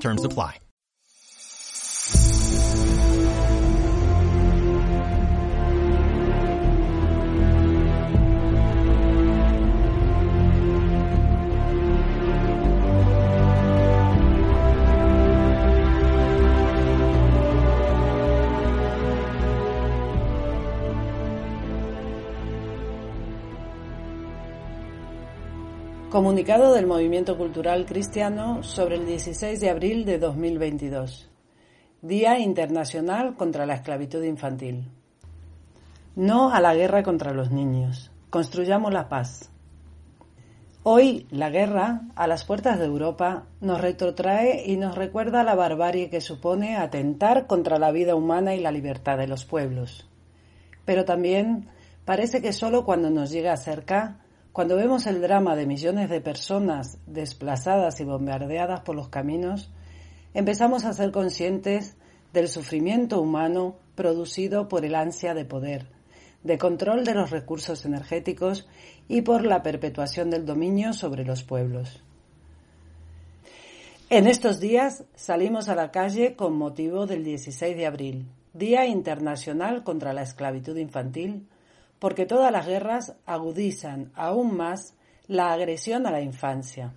Terms apply. Comunicado del Movimiento Cultural Cristiano sobre el 16 de abril de 2022. Día Internacional contra la Esclavitud Infantil. No a la guerra contra los niños. Construyamos la paz. Hoy la guerra, a las puertas de Europa, nos retrotrae y nos recuerda la barbarie que supone atentar contra la vida humana y la libertad de los pueblos. Pero también parece que solo cuando nos llega cerca cuando vemos el drama de millones de personas desplazadas y bombardeadas por los caminos, empezamos a ser conscientes del sufrimiento humano producido por el ansia de poder, de control de los recursos energéticos y por la perpetuación del dominio sobre los pueblos. En estos días salimos a la calle con motivo del 16 de abril, Día Internacional contra la Esclavitud Infantil, porque todas las guerras agudizan aún más la agresión a la infancia.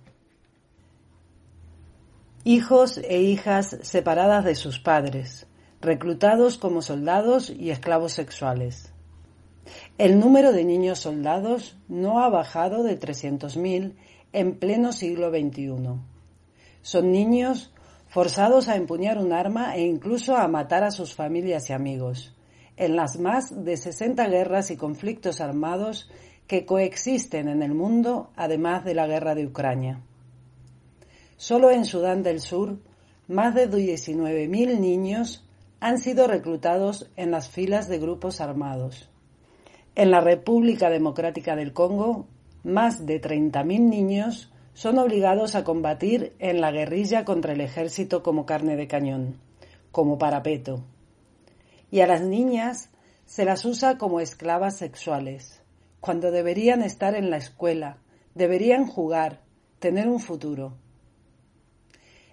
Hijos e hijas separadas de sus padres, reclutados como soldados y esclavos sexuales. El número de niños soldados no ha bajado de 300.000 en pleno siglo XXI. Son niños forzados a empuñar un arma e incluso a matar a sus familias y amigos en las más de 60 guerras y conflictos armados que coexisten en el mundo, además de la guerra de Ucrania. Solo en Sudán del Sur, más de 19.000 niños han sido reclutados en las filas de grupos armados. En la República Democrática del Congo, más de 30.000 niños son obligados a combatir en la guerrilla contra el ejército como carne de cañón, como parapeto, y a las niñas se las usa como esclavas sexuales, cuando deberían estar en la escuela, deberían jugar, tener un futuro.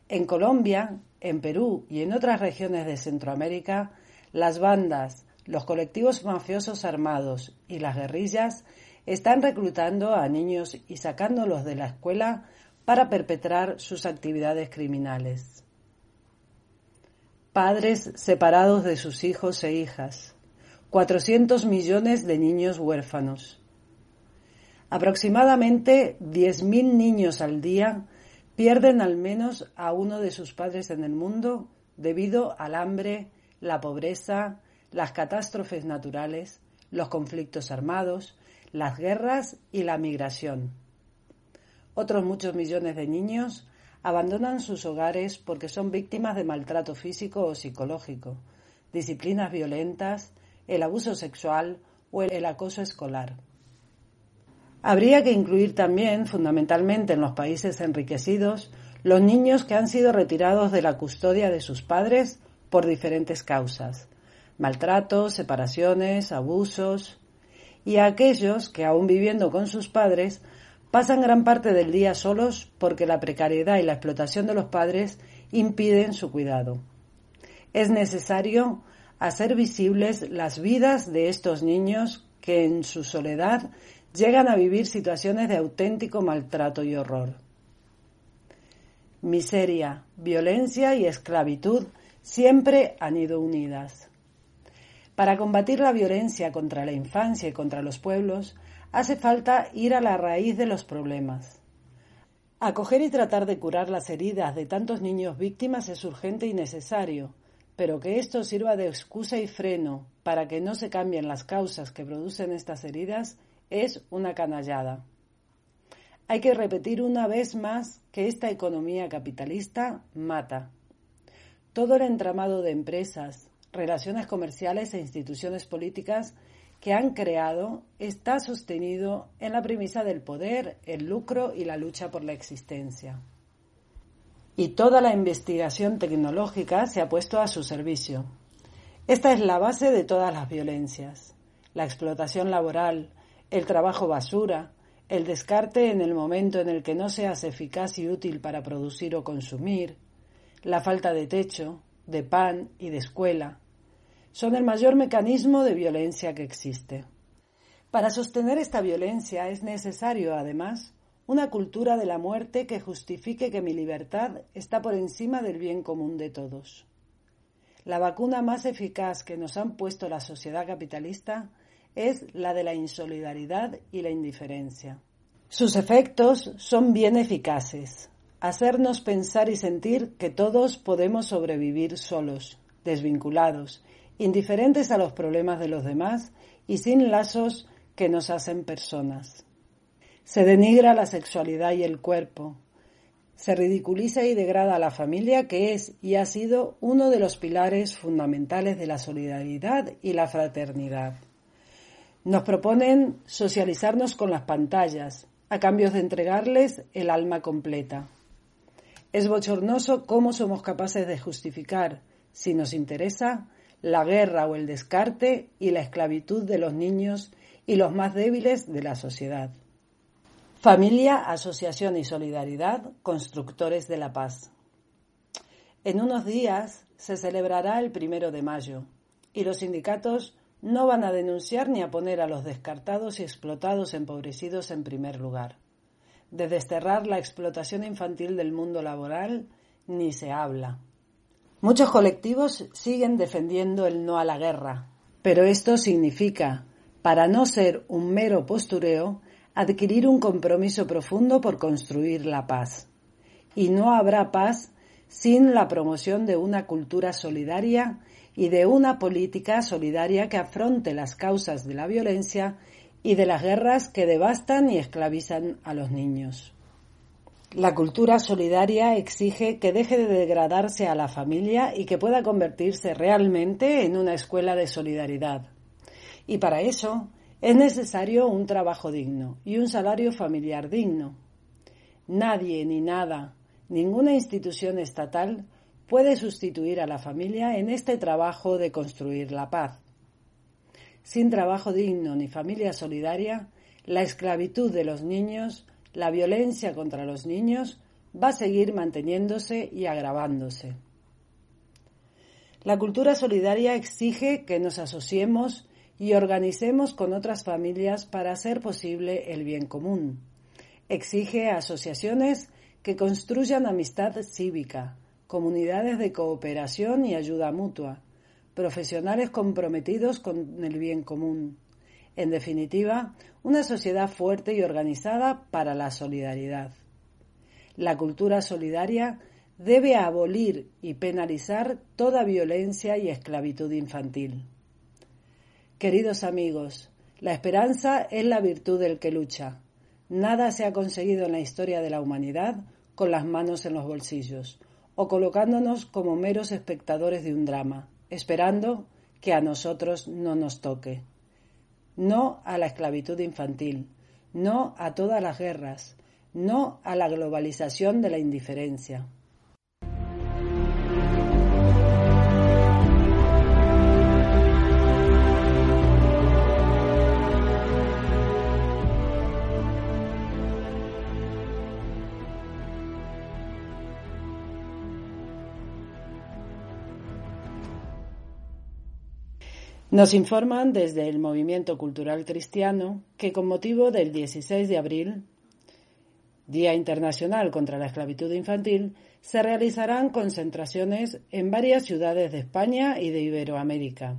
En Colombia, en Perú y en otras regiones de Centroamérica, las bandas, los colectivos mafiosos armados y las guerrillas están reclutando a niños y sacándolos de la escuela para perpetrar sus actividades criminales padres separados de sus hijos e hijas, 400 millones de niños huérfanos. Aproximadamente 10.000 niños al día pierden al menos a uno de sus padres en el mundo debido al hambre, la pobreza, las catástrofes naturales, los conflictos armados, las guerras y la migración. Otros muchos millones de niños abandonan sus hogares porque son víctimas de maltrato físico o psicológico, disciplinas violentas, el abuso sexual o el acoso escolar. Habría que incluir también, fundamentalmente en los países enriquecidos, los niños que han sido retirados de la custodia de sus padres por diferentes causas, maltratos, separaciones, abusos, y a aquellos que, aún viviendo con sus padres, Pasan gran parte del día solos porque la precariedad y la explotación de los padres impiden su cuidado. Es necesario hacer visibles las vidas de estos niños que en su soledad llegan a vivir situaciones de auténtico maltrato y horror. Miseria, violencia y esclavitud siempre han ido unidas. Para combatir la violencia contra la infancia y contra los pueblos, hace falta ir a la raíz de los problemas. Acoger y tratar de curar las heridas de tantos niños víctimas es urgente y necesario, pero que esto sirva de excusa y freno para que no se cambien las causas que producen estas heridas es una canallada. Hay que repetir una vez más que esta economía capitalista mata. todo el entramado de empresas, relaciones comerciales e instituciones políticas que han creado está sostenido en la premisa del poder, el lucro y la lucha por la existencia. Y toda la investigación tecnológica se ha puesto a su servicio. Esta es la base de todas las violencias. La explotación laboral, el trabajo basura, el descarte en el momento en el que no seas eficaz y útil para producir o consumir, la falta de techo, de pan y de escuela, son el mayor mecanismo de violencia que existe. Para sostener esta violencia es necesario, además, una cultura de la muerte que justifique que mi libertad está por encima del bien común de todos. La vacuna más eficaz que nos han puesto la sociedad capitalista es la de la insolidaridad y la indiferencia. Sus efectos son bien eficaces, hacernos pensar y sentir que todos podemos sobrevivir solos, desvinculados, indiferentes a los problemas de los demás y sin lazos que nos hacen personas. Se denigra la sexualidad y el cuerpo. Se ridiculiza y degrada a la familia, que es y ha sido uno de los pilares fundamentales de la solidaridad y la fraternidad. Nos proponen socializarnos con las pantallas, a cambio de entregarles el alma completa. Es bochornoso cómo somos capaces de justificar, si nos interesa, la guerra o el descarte y la esclavitud de los niños y los más débiles de la sociedad. Familia, Asociación y Solidaridad, constructores de la paz. En unos días se celebrará el primero de mayo y los sindicatos no van a denunciar ni a poner a los descartados y explotados empobrecidos en primer lugar. De desterrar la explotación infantil del mundo laboral ni se habla. Muchos colectivos siguen defendiendo el no a la guerra, pero esto significa, para no ser un mero postureo, adquirir un compromiso profundo por construir la paz. Y no habrá paz sin la promoción de una cultura solidaria y de una política solidaria que afronte las causas de la violencia y de las guerras que devastan y esclavizan a los niños. La cultura solidaria exige que deje de degradarse a la familia y que pueda convertirse realmente en una escuela de solidaridad. Y para eso es necesario un trabajo digno y un salario familiar digno. Nadie ni nada, ninguna institución estatal puede sustituir a la familia en este trabajo de construir la paz. Sin trabajo digno ni familia solidaria, la esclavitud de los niños la violencia contra los niños va a seguir manteniéndose y agravándose. La cultura solidaria exige que nos asociemos y organicemos con otras familias para hacer posible el bien común. Exige asociaciones que construyan amistad cívica, comunidades de cooperación y ayuda mutua, profesionales comprometidos con el bien común, en definitiva, una sociedad fuerte y organizada para la solidaridad. La cultura solidaria debe abolir y penalizar toda violencia y esclavitud infantil. Queridos amigos, la esperanza es la virtud del que lucha. Nada se ha conseguido en la historia de la humanidad con las manos en los bolsillos o colocándonos como meros espectadores de un drama, esperando que a nosotros no nos toque no a la esclavitud infantil, no a todas las guerras, no a la globalización de la indiferencia. Nos informan desde el Movimiento Cultural Cristiano que con motivo del 16 de abril, Día Internacional contra la Esclavitud Infantil, se realizarán concentraciones en varias ciudades de España y de Iberoamérica.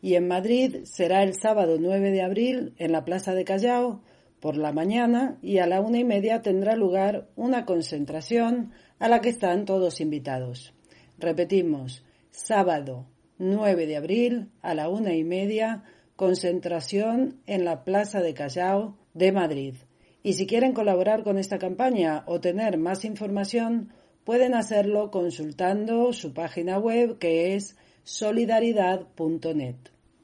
Y en Madrid será el sábado 9 de abril en la Plaza de Callao por la mañana y a la una y media tendrá lugar una concentración a la que están todos invitados. Repetimos, sábado 9 de abril a la una y media, concentración en la Plaza de Callao de Madrid. Y si quieren colaborar con esta campaña o tener más información, pueden hacerlo consultando su página web que es solidaridad.net.